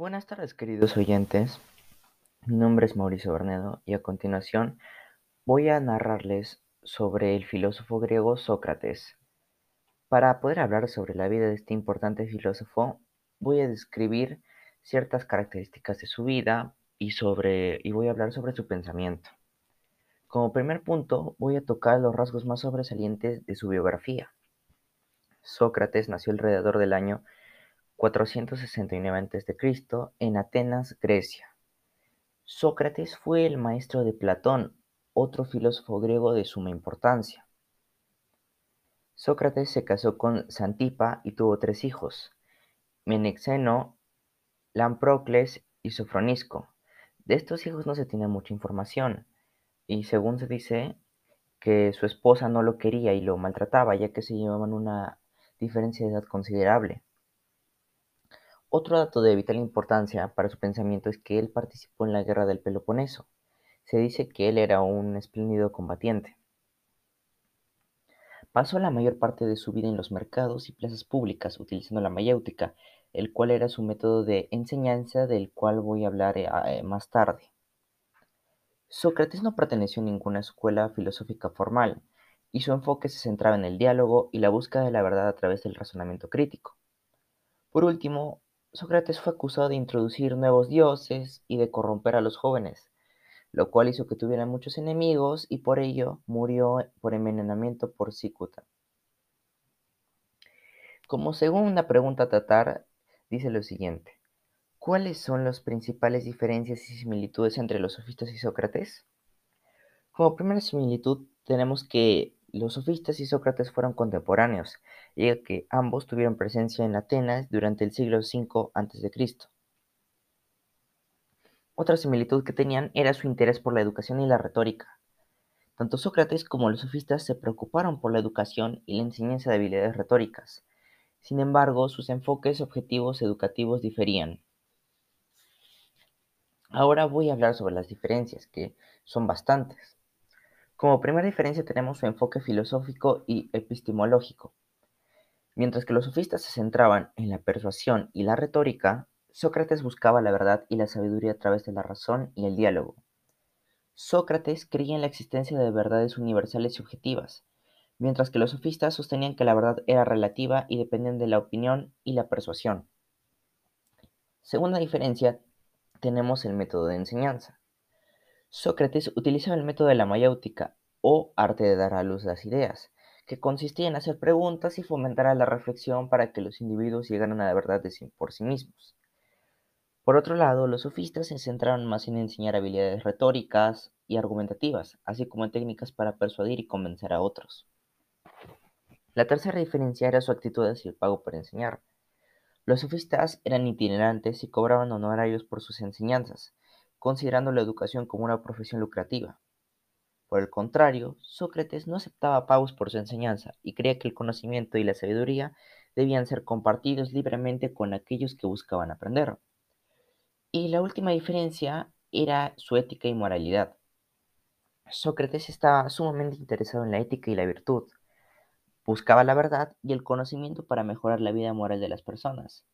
Buenas tardes, queridos oyentes. Mi nombre es Mauricio Bernedo y a continuación voy a narrarles sobre el filósofo griego Sócrates. Para poder hablar sobre la vida de este importante filósofo, voy a describir ciertas características de su vida y, sobre, y voy a hablar sobre su pensamiento. Como primer punto, voy a tocar los rasgos más sobresalientes de su biografía. Sócrates nació alrededor del año 469 a.C. en Atenas, Grecia. Sócrates fue el maestro de Platón, otro filósofo griego de suma importancia. Sócrates se casó con Santipa y tuvo tres hijos, Menexeno, Lamprocles y Sofronisco. De estos hijos no se tiene mucha información, y según se dice que su esposa no lo quería y lo maltrataba, ya que se llevaban una diferencia de edad considerable. Otro dato de vital importancia para su pensamiento es que él participó en la guerra del Peloponeso. Se dice que él era un espléndido combatiente. Pasó la mayor parte de su vida en los mercados y plazas públicas utilizando la mayéutica, el cual era su método de enseñanza del cual voy a hablar eh, eh, más tarde. Sócrates no perteneció a ninguna escuela filosófica formal, y su enfoque se centraba en el diálogo y la búsqueda de la verdad a través del razonamiento crítico. Por último, Sócrates fue acusado de introducir nuevos dioses y de corromper a los jóvenes, lo cual hizo que tuviera muchos enemigos y por ello murió por envenenamiento por cicuta. Como segunda pregunta a tratar, dice lo siguiente. ¿Cuáles son las principales diferencias y similitudes entre los sofistas y Sócrates? Como primera similitud tenemos que los sofistas y Sócrates fueron contemporáneos, ya que ambos tuvieron presencia en Atenas durante el siglo V a.C. Otra similitud que tenían era su interés por la educación y la retórica. Tanto Sócrates como los sofistas se preocuparon por la educación y la enseñanza de habilidades retóricas. Sin embargo, sus enfoques objetivos educativos diferían. Ahora voy a hablar sobre las diferencias, que son bastantes. Como primera diferencia tenemos su enfoque filosófico y epistemológico. Mientras que los sofistas se centraban en la persuasión y la retórica, Sócrates buscaba la verdad y la sabiduría a través de la razón y el diálogo. Sócrates creía en la existencia de verdades universales y objetivas, mientras que los sofistas sostenían que la verdad era relativa y dependía de la opinión y la persuasión. Segunda diferencia, tenemos el método de enseñanza. Sócrates utilizaba el método de la mayéutica, o arte de dar a luz las ideas, que consistía en hacer preguntas y fomentar la reflexión para que los individuos llegaran a la verdad por sí mismos. Por otro lado, los sofistas se centraron más en enseñar habilidades retóricas y argumentativas, así como técnicas para persuadir y convencer a otros. La tercera diferencia era su actitud hacia el pago por enseñar. Los sofistas eran itinerantes y cobraban honorarios por sus enseñanzas, considerando la educación como una profesión lucrativa. Por el contrario, Sócrates no aceptaba pagos por su enseñanza y creía que el conocimiento y la sabiduría debían ser compartidos libremente con aquellos que buscaban aprender. Y la última diferencia era su ética y moralidad. Sócrates estaba sumamente interesado en la ética y la virtud. Buscaba la verdad y el conocimiento para mejorar la vida moral de las personas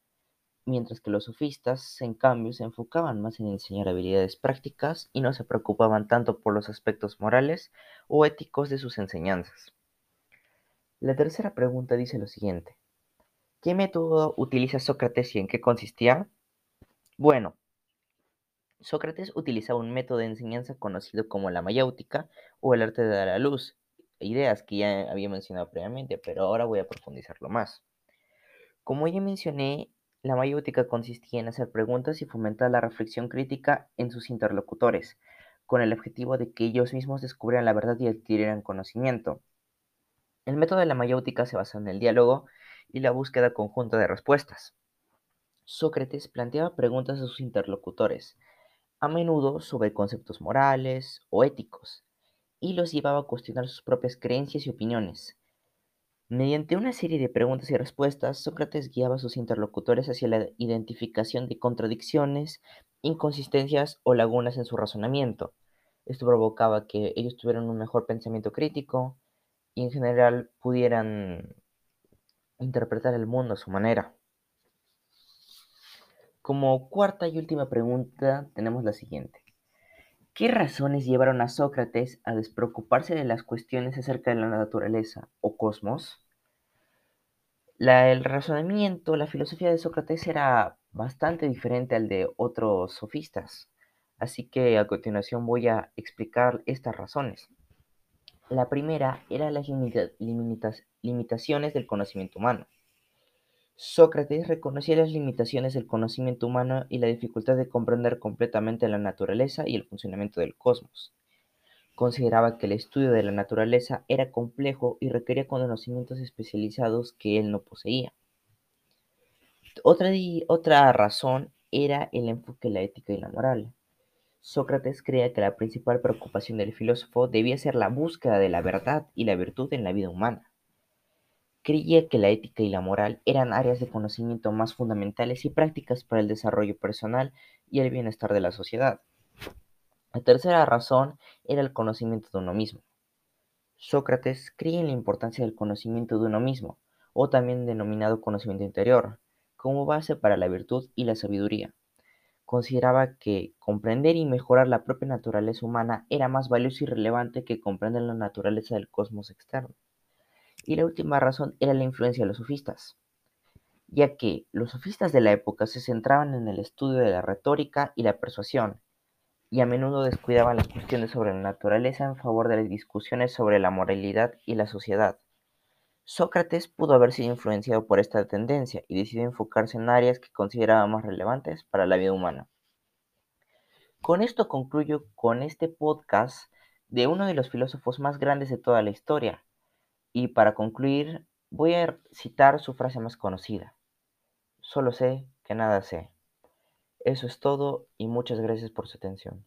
mientras que los sofistas, en cambio, se enfocaban más en enseñar habilidades prácticas y no se preocupaban tanto por los aspectos morales o éticos de sus enseñanzas. La tercera pregunta dice lo siguiente. ¿Qué método utiliza Sócrates y en qué consistía? Bueno, Sócrates utilizaba un método de enseñanza conocido como la mayéutica o el arte de dar a luz, ideas que ya había mencionado previamente, pero ahora voy a profundizarlo más. Como ya mencioné, la mayéutica consistía en hacer preguntas y fomentar la reflexión crítica en sus interlocutores, con el objetivo de que ellos mismos descubrieran la verdad y adquirieran conocimiento. El método de la mayéutica se basa en el diálogo y la búsqueda conjunta de respuestas. Sócrates planteaba preguntas a sus interlocutores, a menudo sobre conceptos morales o éticos, y los llevaba a cuestionar sus propias creencias y opiniones, Mediante una serie de preguntas y respuestas, Sócrates guiaba a sus interlocutores hacia la identificación de contradicciones, inconsistencias o lagunas en su razonamiento. Esto provocaba que ellos tuvieran un mejor pensamiento crítico y en general pudieran interpretar el mundo a su manera. Como cuarta y última pregunta tenemos la siguiente. ¿Qué razones llevaron a Sócrates a despreocuparse de las cuestiones acerca de la naturaleza o cosmos? el razonamiento, la filosofía de Sócrates era bastante diferente al de otros sofistas, así que a continuación voy a explicar estas razones. La primera era las limitaciones del conocimiento humano. Sócrates reconocía las limitaciones del conocimiento humano y la dificultad de comprender completamente la naturaleza y el funcionamiento del cosmos. Consideraba que el estudio de la naturaleza era complejo y requería conocimientos especializados que él no poseía. Otra, otra razón era el enfoque de la ética y la moral. Sócrates creía que la principal preocupación del filósofo debía ser la búsqueda de la verdad y la virtud en la vida humana. Creía que la ética y la moral eran áreas de conocimiento más fundamentales y prácticas para el desarrollo personal y el bienestar de la sociedad. La tercera razón era el conocimiento de uno mismo. Sócrates creía en la importancia del conocimiento de uno mismo, o también denominado conocimiento interior, como base para la virtud y la sabiduría. Consideraba que comprender y mejorar la propia naturaleza humana era más valioso y relevante que comprender la naturaleza del cosmos externo. Y la última razón era la influencia de los sofistas, ya que los sofistas de la época se centraban en el estudio de la retórica y la persuasión, y a menudo descuidaban las cuestiones sobre la naturaleza en favor de las discusiones sobre la moralidad y la sociedad. Sócrates pudo haber sido influenciado por esta tendencia y decidió enfocarse en áreas que consideraba más relevantes para la vida humana. Con esto concluyo con este podcast de uno de los filósofos más grandes de toda la historia, y para concluir, voy a citar su frase más conocida. Solo sé que nada sé. Eso es todo y muchas gracias por su atención.